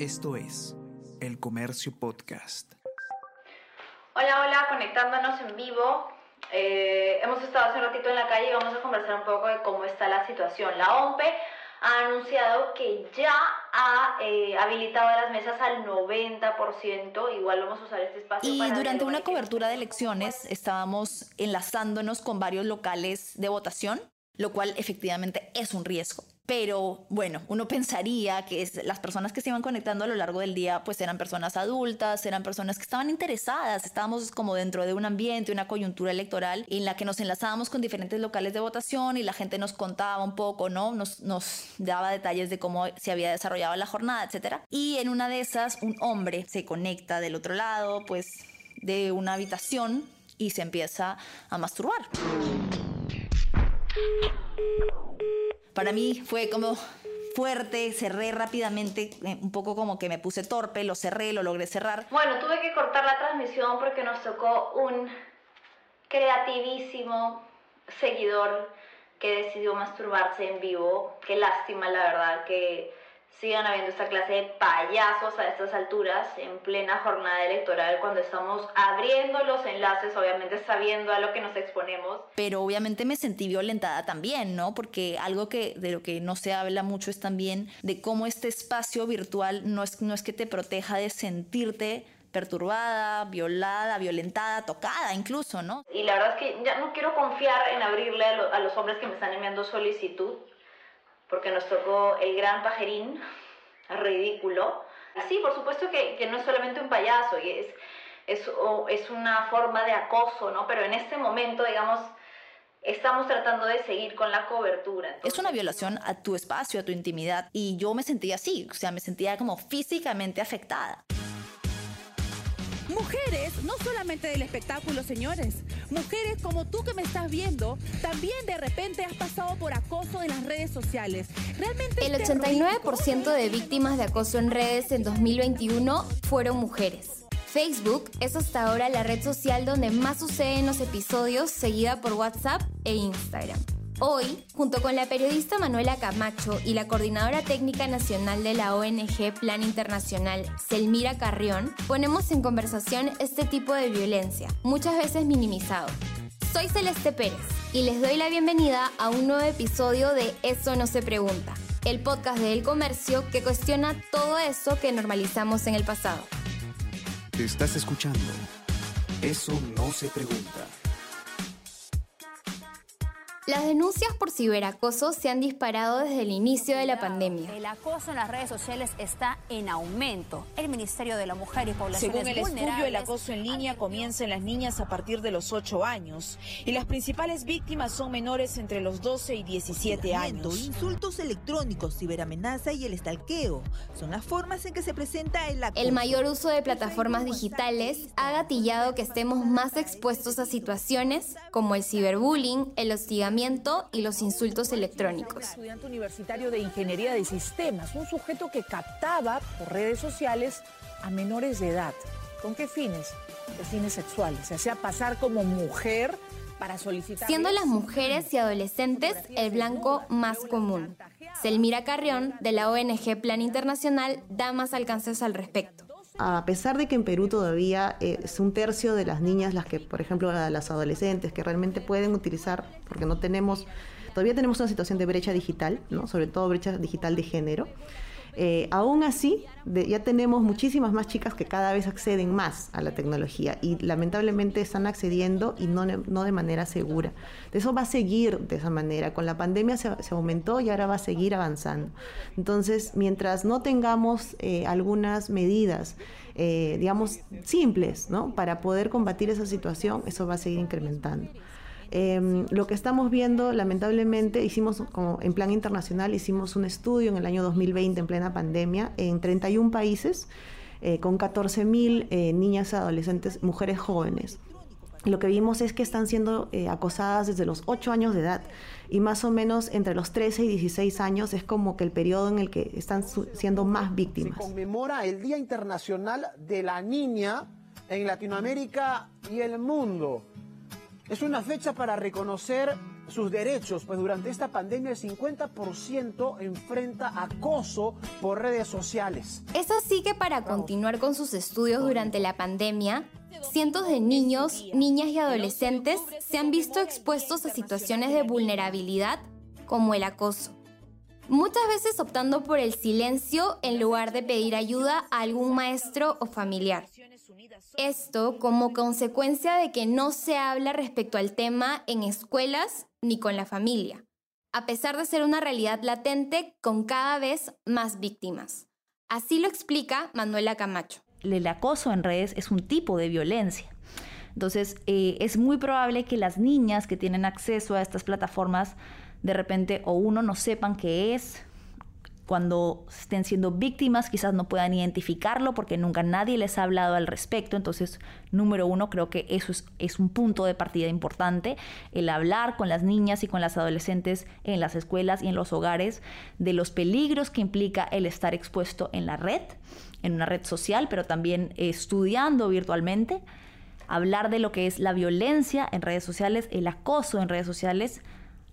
Esto es El Comercio Podcast. Hola, hola, conectándonos en vivo. Eh, hemos estado hace un ratito en la calle y vamos a conversar un poco de cómo está la situación. La OMPE ha anunciado que ya ha eh, habilitado las mesas al 90%. Igual vamos a usar este espacio. Y para durante una cobertura de elecciones estábamos enlazándonos con varios locales de votación, lo cual efectivamente es un riesgo. Pero bueno, uno pensaría que las personas que se iban conectando a lo largo del día pues eran personas adultas, eran personas que estaban interesadas, estábamos como dentro de un ambiente, una coyuntura electoral en la que nos enlazábamos con diferentes locales de votación y la gente nos contaba un poco, ¿no? Nos, nos daba detalles de cómo se había desarrollado la jornada, etcétera. Y en una de esas un hombre se conecta del otro lado, pues de una habitación y se empieza a masturbar. Para mí fue como fuerte, cerré rápidamente, eh, un poco como que me puse torpe, lo cerré, lo logré cerrar. Bueno, tuve que cortar la transmisión porque nos tocó un creativísimo seguidor que decidió masturbarse en vivo. Qué lástima, la verdad, que sigan habiendo esta clase de payasos a estas alturas en plena jornada electoral cuando estamos abriendo los enlaces, obviamente sabiendo a lo que nos exponemos. Pero obviamente me sentí violentada también, ¿no? Porque algo que de lo que no se habla mucho es también de cómo este espacio virtual no es, no es que te proteja de sentirte perturbada, violada, violentada, tocada incluso, ¿no? Y la verdad es que ya no quiero confiar en abrirle a, lo- a los hombres que me están enviando solicitud, porque nos tocó el gran pajerín, ridículo. Sí, por supuesto que, que no es solamente un payaso, y es, es, o- es una forma de acoso, ¿no? Pero en este momento, digamos, estamos tratando de seguir con la cobertura. Es una violación a tu espacio, a tu intimidad. Y yo me sentía así, o sea, me sentía como físicamente afectada. Mujeres, no solamente del espectáculo, señores. Mujeres como tú que me estás viendo, también de repente has pasado por acoso en las redes sociales. Realmente El es terrorífico. 89% de víctimas de acoso en redes en 2021 fueron mujeres. Facebook es hasta ahora la red social donde más suceden los episodios, seguida por WhatsApp e Instagram. Hoy, junto con la periodista Manuela Camacho y la coordinadora técnica nacional de la ONG Plan Internacional, Selmira Carrión, ponemos en conversación este tipo de violencia, muchas veces minimizado. Soy Celeste Pérez y les doy la bienvenida a un nuevo episodio de Eso no se pregunta, el podcast de El Comercio que cuestiona todo eso que normalizamos en el pasado. Te estás escuchando. Eso no se pregunta. Las denuncias por ciberacoso se han disparado desde el inicio de la pandemia. El acoso en las redes sociales está en aumento. El Ministerio de la Mujer y Poblaciones Según el estudio, el acoso en línea comienza en las niñas a partir de los 8 años y las principales víctimas son menores entre los 12 y 17 Hostigamiento, años. Insultos electrónicos, ciberamenaza y el estalqueo son las formas en que se presenta el acoso. El mayor uso de plataformas digitales ha gatillado que estemos más expuestos a situaciones como el ciberbullying, el hostigamiento y los insultos electrónicos. Estudiante universitario de Ingeniería de Sistemas, un sujeto que captaba por redes sociales a menores de edad. ¿Con qué fines? De fines sexuales. Se hacía pasar como mujer para solicitar. Siendo las mujeres y adolescentes el blanco más común. Selmira Carrión, de la ONG Plan Internacional, da más alcances al respecto. A pesar de que en Perú todavía eh, es un tercio de las niñas las que, por ejemplo, las adolescentes que realmente pueden utilizar, porque no tenemos, todavía tenemos una situación de brecha digital, ¿no? sobre todo brecha digital de género. Eh, aún así, de- ya tenemos muchísimas más chicas que cada vez acceden más a la tecnología y lamentablemente están accediendo y no, no de manera segura. Eso va a seguir de esa manera. Con la pandemia se, se aumentó y ahora va a seguir avanzando. Entonces, mientras no tengamos eh, algunas medidas, eh, digamos, simples, ¿no? Para poder combatir esa situación, eso va a seguir incrementando. Eh, lo que estamos viendo, lamentablemente, hicimos como en plan internacional, hicimos un estudio en el año 2020 en plena pandemia en 31 países eh, con 14.000 eh, niñas adolescentes, mujeres jóvenes. Lo que vimos es que están siendo eh, acosadas desde los 8 años de edad y más o menos entre los 13 y 16 años es como que el periodo en el que están siendo más víctimas. conmemora el Día Internacional de la Niña en Latinoamérica y el mundo. Es una fecha para reconocer sus derechos, pues durante esta pandemia el 50% enfrenta acoso por redes sociales. Es así que para continuar con sus estudios durante la pandemia, cientos de niños, niñas y adolescentes se han visto expuestos a situaciones de vulnerabilidad como el acoso. Muchas veces optando por el silencio en lugar de pedir ayuda a algún maestro o familiar. Esto como consecuencia de que no se habla respecto al tema en escuelas ni con la familia, a pesar de ser una realidad latente con cada vez más víctimas. Así lo explica Manuela Camacho. El acoso en redes es un tipo de violencia. Entonces, eh, es muy probable que las niñas que tienen acceso a estas plataformas de repente o uno no sepan qué es, cuando estén siendo víctimas quizás no puedan identificarlo porque nunca nadie les ha hablado al respecto. Entonces, número uno, creo que eso es, es, un punto de partida importante, el hablar con las niñas y con las adolescentes en las escuelas y en los hogares de los peligros que implica el estar expuesto en la red, en una red social, pero también estudiando virtualmente. Hablar de lo que es la violencia en redes sociales, el acoso en redes sociales,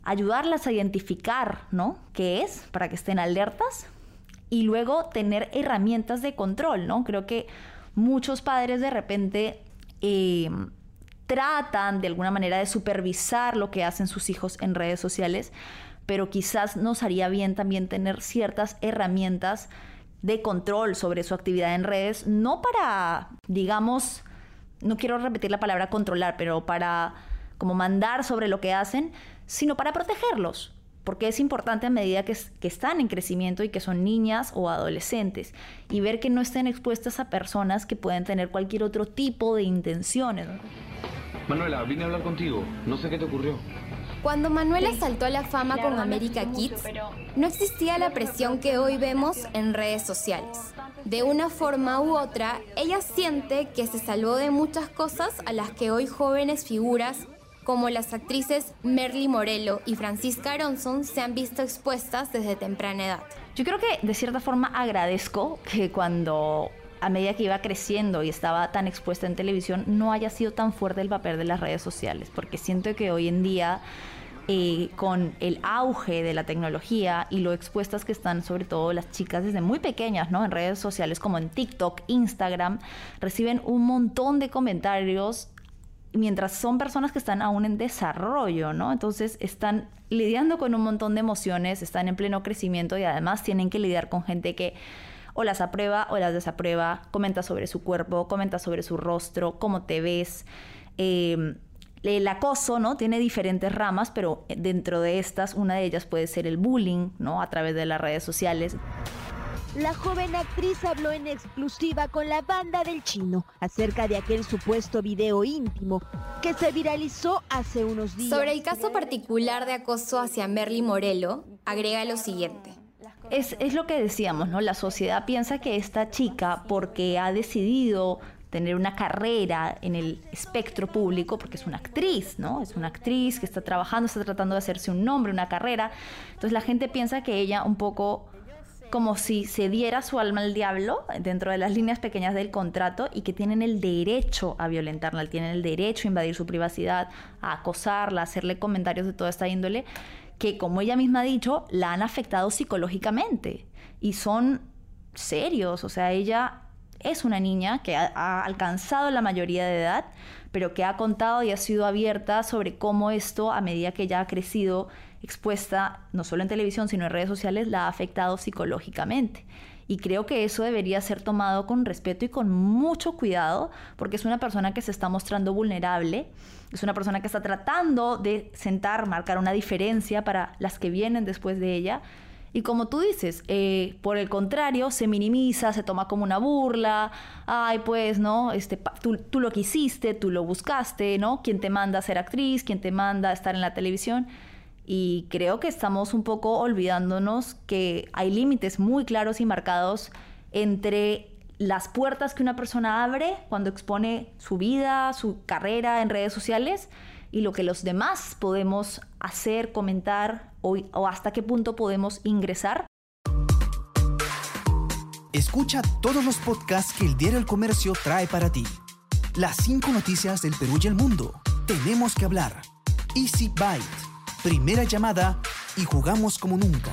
ayudarlas a identificar, ¿no? ¿Qué es? Para que estén alertas y luego tener herramientas de control, ¿no? Creo que muchos padres de repente em, tratan de alguna manera de supervisar lo que hacen sus hijos en redes sociales, pero quizás nos haría bien también tener ciertas herramientas de control sobre su actividad en redes, no para, digamos, no quiero repetir la palabra controlar, pero para como mandar sobre lo que hacen, sino para protegerlos, porque es importante a medida que, están en crecimiento y que son niñas o adolescentes, y ver que no estén expuestas a personas que pueden tener cualquier otro tipo de intenciones. Manuela, vine a hablar contigo, no sé qué te ocurrió. Cuando Manuela saltó a la fama con América Kids, no existía la presión que hoy vemos en redes sociales. De una forma u otra, ella siente que se salvó de muchas cosas a las que hoy jóvenes figuras como las actrices Merly Morello y Francisca Aronson se han visto expuestas desde temprana edad. Yo creo que de cierta forma agradezco que cuando a medida que iba creciendo y estaba tan expuesta en televisión no haya sido tan fuerte el papel de las redes sociales, porque siento que hoy en día eh, con el auge de la tecnología y lo expuestas que están sobre todo las chicas desde muy pequeñas, ¿no? En redes sociales como en TikTok, Instagram, reciben un montón de comentarios mientras son personas que están aún en desarrollo, ¿no? Entonces están lidiando con un montón de emociones, están en pleno crecimiento y además tienen que lidiar con gente que o las aprueba o las desaprueba, comenta sobre su cuerpo, comenta sobre su rostro, cómo te ves. Em, el acoso, ¿no? Tiene diferentes ramas, pero dentro de estas, una de ellas puede ser el bullying, ¿no? A través de las redes sociales. La joven actriz habló en exclusiva con la banda del chino acerca de aquel supuesto video íntimo que se viralizó hace unos días. Sobre el caso particular de acoso hacia Merly Morello, agrega lo siguiente. Es, es lo que decíamos, ¿no? La sociedad piensa que esta chica, porque ha decidido tener una carrera en el espectro público, porque es una actriz, ¿no? Es una actriz que está trabajando, está tratando de hacerse un nombre, una carrera. Entonces la gente piensa que ella un poco como si se diera su alma al diablo dentro de las líneas pequeñas del contrato y que tienen el derecho a violentarla, tienen el derecho a invadir su privacidad, a acosarla, a hacerle comentarios de toda esta índole, que como ella misma ha dicho, la han afectado psicológicamente. Y son serios, o sea, ella es una niña que ha, alcanzado la mayoría de edad, pero que ha contado y ha sido abierta sobre cómo esto, a medida que ella ha crecido, expuesta no solo en televisión, sino en redes sociales, la ha afectado psicológicamente. Y creo que eso debería ser tomado con respeto y con mucho cuidado, porque es una persona que se está mostrando vulnerable, es una persona que está tratando de sentar, marcar una diferencia para las que vienen después de ella. Y como tú dices, eh, por el contrario, se minimiza, se toma como una burla, ay, pues, ¿no? Este, tú, tú lo quisiste, tú lo buscaste, ¿no? ¿Quién te manda a ser actriz? ¿Quién te manda a estar en la televisión? Y creo que estamos un poco olvidándonos que hay límites muy claros y marcados entre las puertas que una persona abre cuando expone su vida, su carrera en redes sociales y lo que los demás podemos hacer, comentar o, hasta qué punto podemos ingresar. Escucha todos los podcasts que el Diario El Comercio trae para ti. Las cinco noticias del Perú y el mundo. Tenemos que hablar. Easy Byte Primera llamada y jugamos como nunca.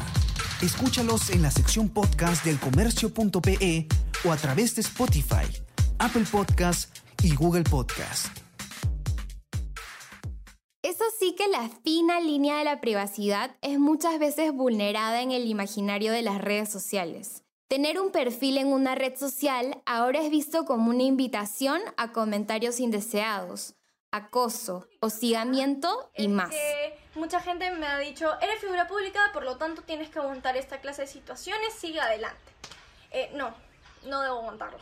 Escúchalos en la sección podcast del comercio.pe o a través de Spotify, Apple Podcast y Google Podcast. Eso sí que la fina línea de la privacidad es muchas veces vulnerada en el imaginario de las redes sociales. Tener un perfil en una red social ahora es visto como una invitación a comentarios indeseados, acoso, hostigamiento y más. mucha gente me ha dicho, eres figura pública, por lo tanto tienes que aguantar esta clase de situaciones, sigue adelante. Eh, no, no debo aguantarlo.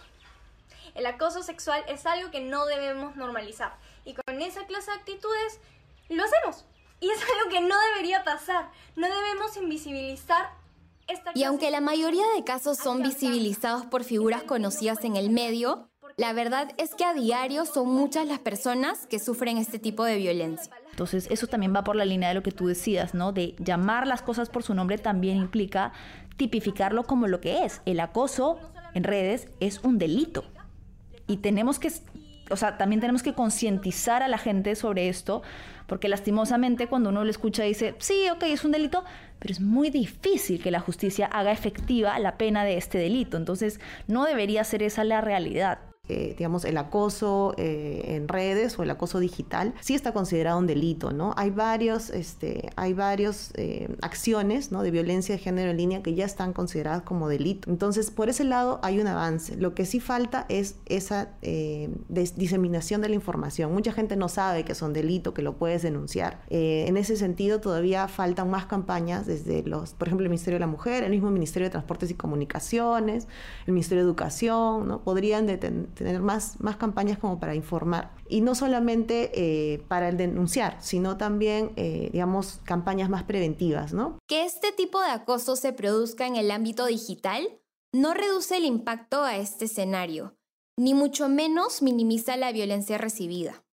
El acoso sexual es algo que no debemos normalizar. Y con esa clase de actitudes lo hacemos. Y es algo que no debería pasar. No debemos invisibilizar esta Y aunque la mayoría de casos son visibilizados por figuras conocidas en el medio, la verdad es que a diario son muchas las personas que sufren este tipo de violencia. Entonces, eso también va por la línea de lo que tú decías, ¿no? De llamar las cosas por su nombre también implica tipificarlo como lo que es. El acoso en redes es un delito. Y tenemos que, o sea, también tenemos que concientizar a la gente sobre esto, porque lastimosamente cuando uno lo escucha dice, sí, ok, es un delito, pero es muy difícil que la justicia haga efectiva la pena de este delito. Entonces, no debería ser esa la realidad. Eh, digamos, el acoso eh, en redes o el acoso digital, sí está considerado un delito, ¿no? Hay varios, este, hay varios eh, acciones, ¿no? De violencia de género en línea que ya están consideradas como delito. Entonces, por ese lado hay un avance. Lo que sí falta es esa diseminación de la información. Mucha gente no sabe que son delito, que lo puedes denunciar. en ese sentido, todavía faltan más campañas desde los, por ejemplo, el Ministerio de la Mujer, el mismo Ministerio de Transportes y Comunicaciones, el Ministerio de Educación, ¿no? Podrían detener tener más, más campañas como para informar. Y no solamente eh, para el denunciar, sino también, eh, digamos, campañas más preventivas, ¿no? Que este tipo de acoso se produzca en el ámbito digital no reduce el impacto a este escenario, ni mucho menos minimiza la violencia recibida.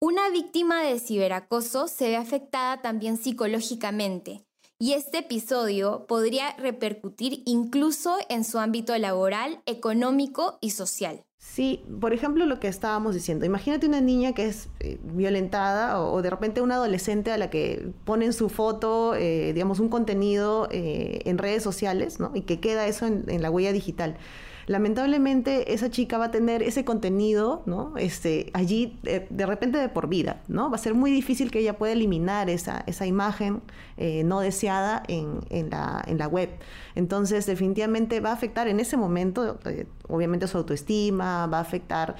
Una víctima de ciberacoso se ve afectada también psicológicamente, y este episodio podría repercutir incluso en su ámbito laboral, económico y social. Sí, por ejemplo, lo que estábamos diciendo, imagínate una niña que es eh, violentada o, de repente una adolescente a la que ponen su foto, eh, digamos, un contenido eh, en redes sociales, ¿no? Y que queda eso en la huella digital lamentablemente esa chica va a tener ese contenido, ¿no? Este, allí eh, de, repente de por vida, ¿no? Va a ser muy difícil que ella pueda eliminar esa, esa imagen eh, no deseada en, en, la, en, la, web. Entonces, definitivamente va a afectar en ese momento, eh, obviamente su autoestima, va a afectar,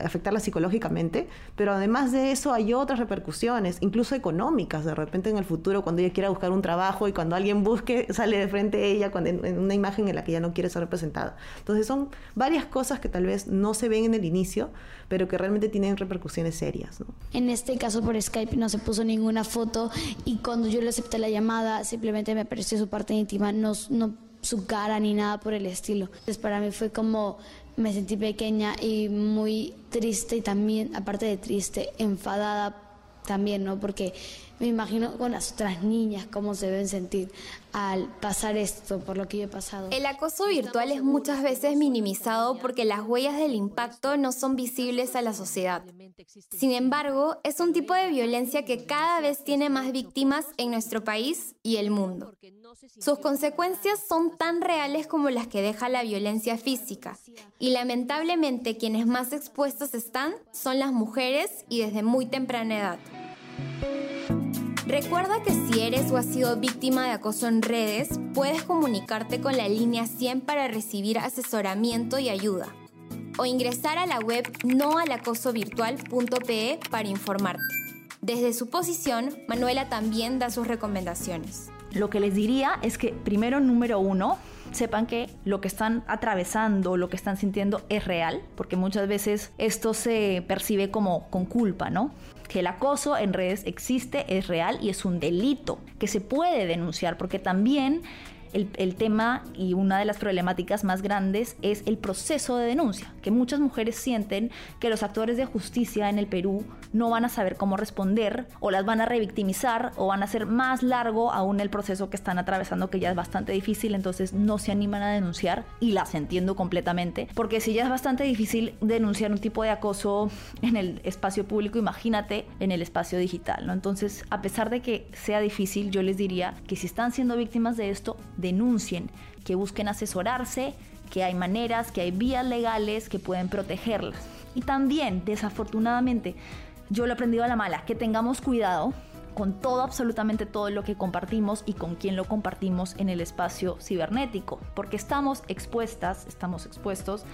afectarla psicológicamente, pero además de eso hay otras repercusiones, incluso económicas, de repente en el futuro, cuando ella quiera buscar un trabajo y cuando alguien busque, sale de frente a ella cuando, en una imagen en la que ella no quiere ser representada. Entonces son varias cosas que tal vez no se ven en el inicio, pero que realmente tienen repercusiones serias. En este caso por Skype no se puso ninguna foto y cuando yo le acepté la llamada simplemente me apareció su parte íntima, no, no su cara ni nada por el estilo. Entonces para mí fue como me sentí pequeña y muy triste y también, aparte de triste, enfadada también, ¿no? Porque me imagino con las otras niñas cómo se deben sentir al pasar esto, por lo que yo he pasado. El acoso virtual es muchas veces minimizado porque las huellas del impacto no son visibles a la sociedad. Sin embargo, es un tipo de violencia que cada vez tiene más víctimas en nuestro país y el mundo. Sus consecuencias son tan reales como las que deja la violencia física y lamentablemente quienes más expuestos están son las mujeres y desde muy temprana edad. Recuerda que si eres o has sido víctima de acoso en redes, puedes comunicarte con la línea 100 para recibir asesoramiento y ayuda. O ingresar a la web noalacosovirtual.pe para informarte. Desde su posición, Manuela también da sus recomendaciones. Lo que les diría es que, primero, número uno, sepan que lo que están atravesando, lo que están sintiendo es real, porque muchas veces esto se percibe como con culpa, ¿no? Que el acoso en redes existe, es real y es un delito que se puede denunciar, porque también el, tema y una de las problemáticas más grandes es el proceso de denuncia, que muchas mujeres sienten que los actores de justicia en el Perú no van a saber cómo responder o las van a revictimizar o van a hacer más largo aún el proceso que están atravesando que ya es bastante difícil, entonces no se animan a denunciar y las entiendo completamente, porque si ya es bastante difícil denunciar un tipo de acoso en el espacio público, imagínate en el espacio digital, ¿no? Entonces, a pesar de que sea difícil, yo les diría que si están siendo víctimas de esto, denuncien, que busquen asesorarse, que hay maneras, que hay vías legales que pueden protegerlas. Y también, desafortunadamente, yo lo he aprendido a la mala, que tengamos cuidado con todo, absolutamente todo lo que compartimos y con quién lo compartimos en el espacio cibernético, porque estamos expuestas, estamos expuestos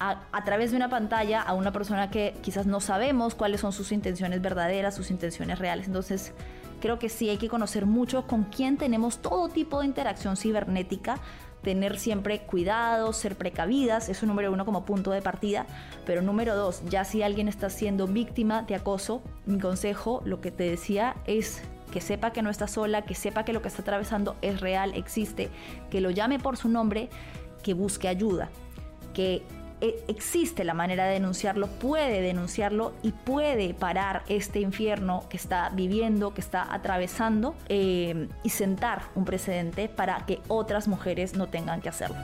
a, a, través de una pantalla a una persona que quizás no sabemos cuáles son sus intenciones verdaderas, sus intenciones reales. Entonces, creo que sí hay que conocer mucho con quién tenemos todo tipo de interacción cibernética, tener siempre cuidado, ser precavidas, eso número uno como punto de partida, pero número dos, ya si alguien está siendo víctima de acoso, mi consejo, lo que te decía es que sepa que no está sola, que sepa que lo que está atravesando es real, existe, que lo llame por su nombre, que busque ayuda, que existe la manera de denunciarlo, puede denunciarlo y puede parar este infierno que está viviendo, que está atravesando eh, y sentar un precedente para que otras mujeres no tengan que hacerlo.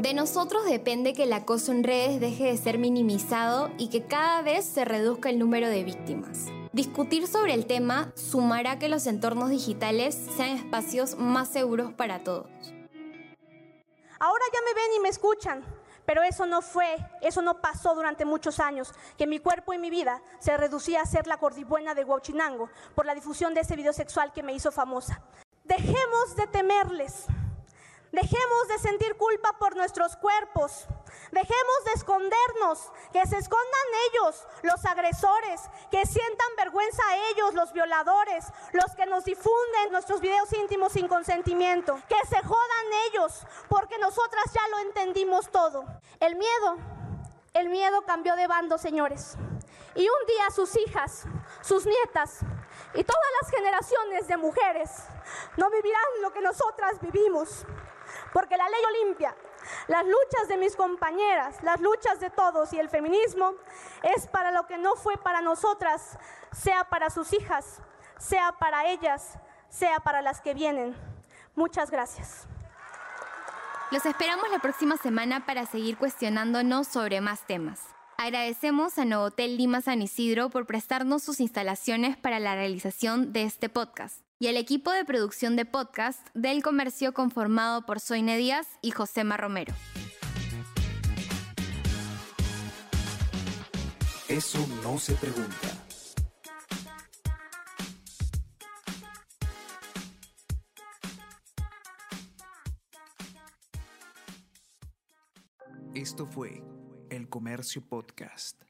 De nosotros depende que el acoso en redes deje de ser minimizado y que cada vez se reduzca el número de víctimas. Discutir sobre el tema sumará que los entornos digitales sean espacios más seguros para todos. Ahora ya me ven y me escuchan, pero eso no fue, eso no pasó durante muchos años, que mi cuerpo y mi vida se reducía a ser la gordibuena de Huachinango por la difusión de ese video sexual que me hizo famosa. Dejemos de temerles. Dejemos de sentir culpa por nuestros cuerpos. Dejemos de escondernos, que se escondan ellos, los agresores, que sientan vergüenza a ellos, los violadores, los que nos difunden nuestros videos íntimos sin consentimiento. Que se jodan ellos, porque nosotras ya lo entendimos todo. El miedo, el miedo cambió de bando, señores. Y un día sus hijas, sus nietas y todas las generaciones de mujeres no vivirán lo que nosotras vivimos. Porque la ley Olimpia, las luchas de mis compañeras, las luchas de todos y el feminismo es para lo que no fue para nosotras, sea para sus hijas, sea para ellas, sea para las que vienen. Muchas gracias. Los esperamos la próxima semana para seguir cuestionándonos sobre más temas. Agradecemos a Novotel Lima San Isidro por prestarnos sus instalaciones para la realización de este podcast y al equipo de producción de podcast del comercio conformado por Soine Díaz y Josema Romero. Eso no se pregunta. Esto fue El Comercio Podcast.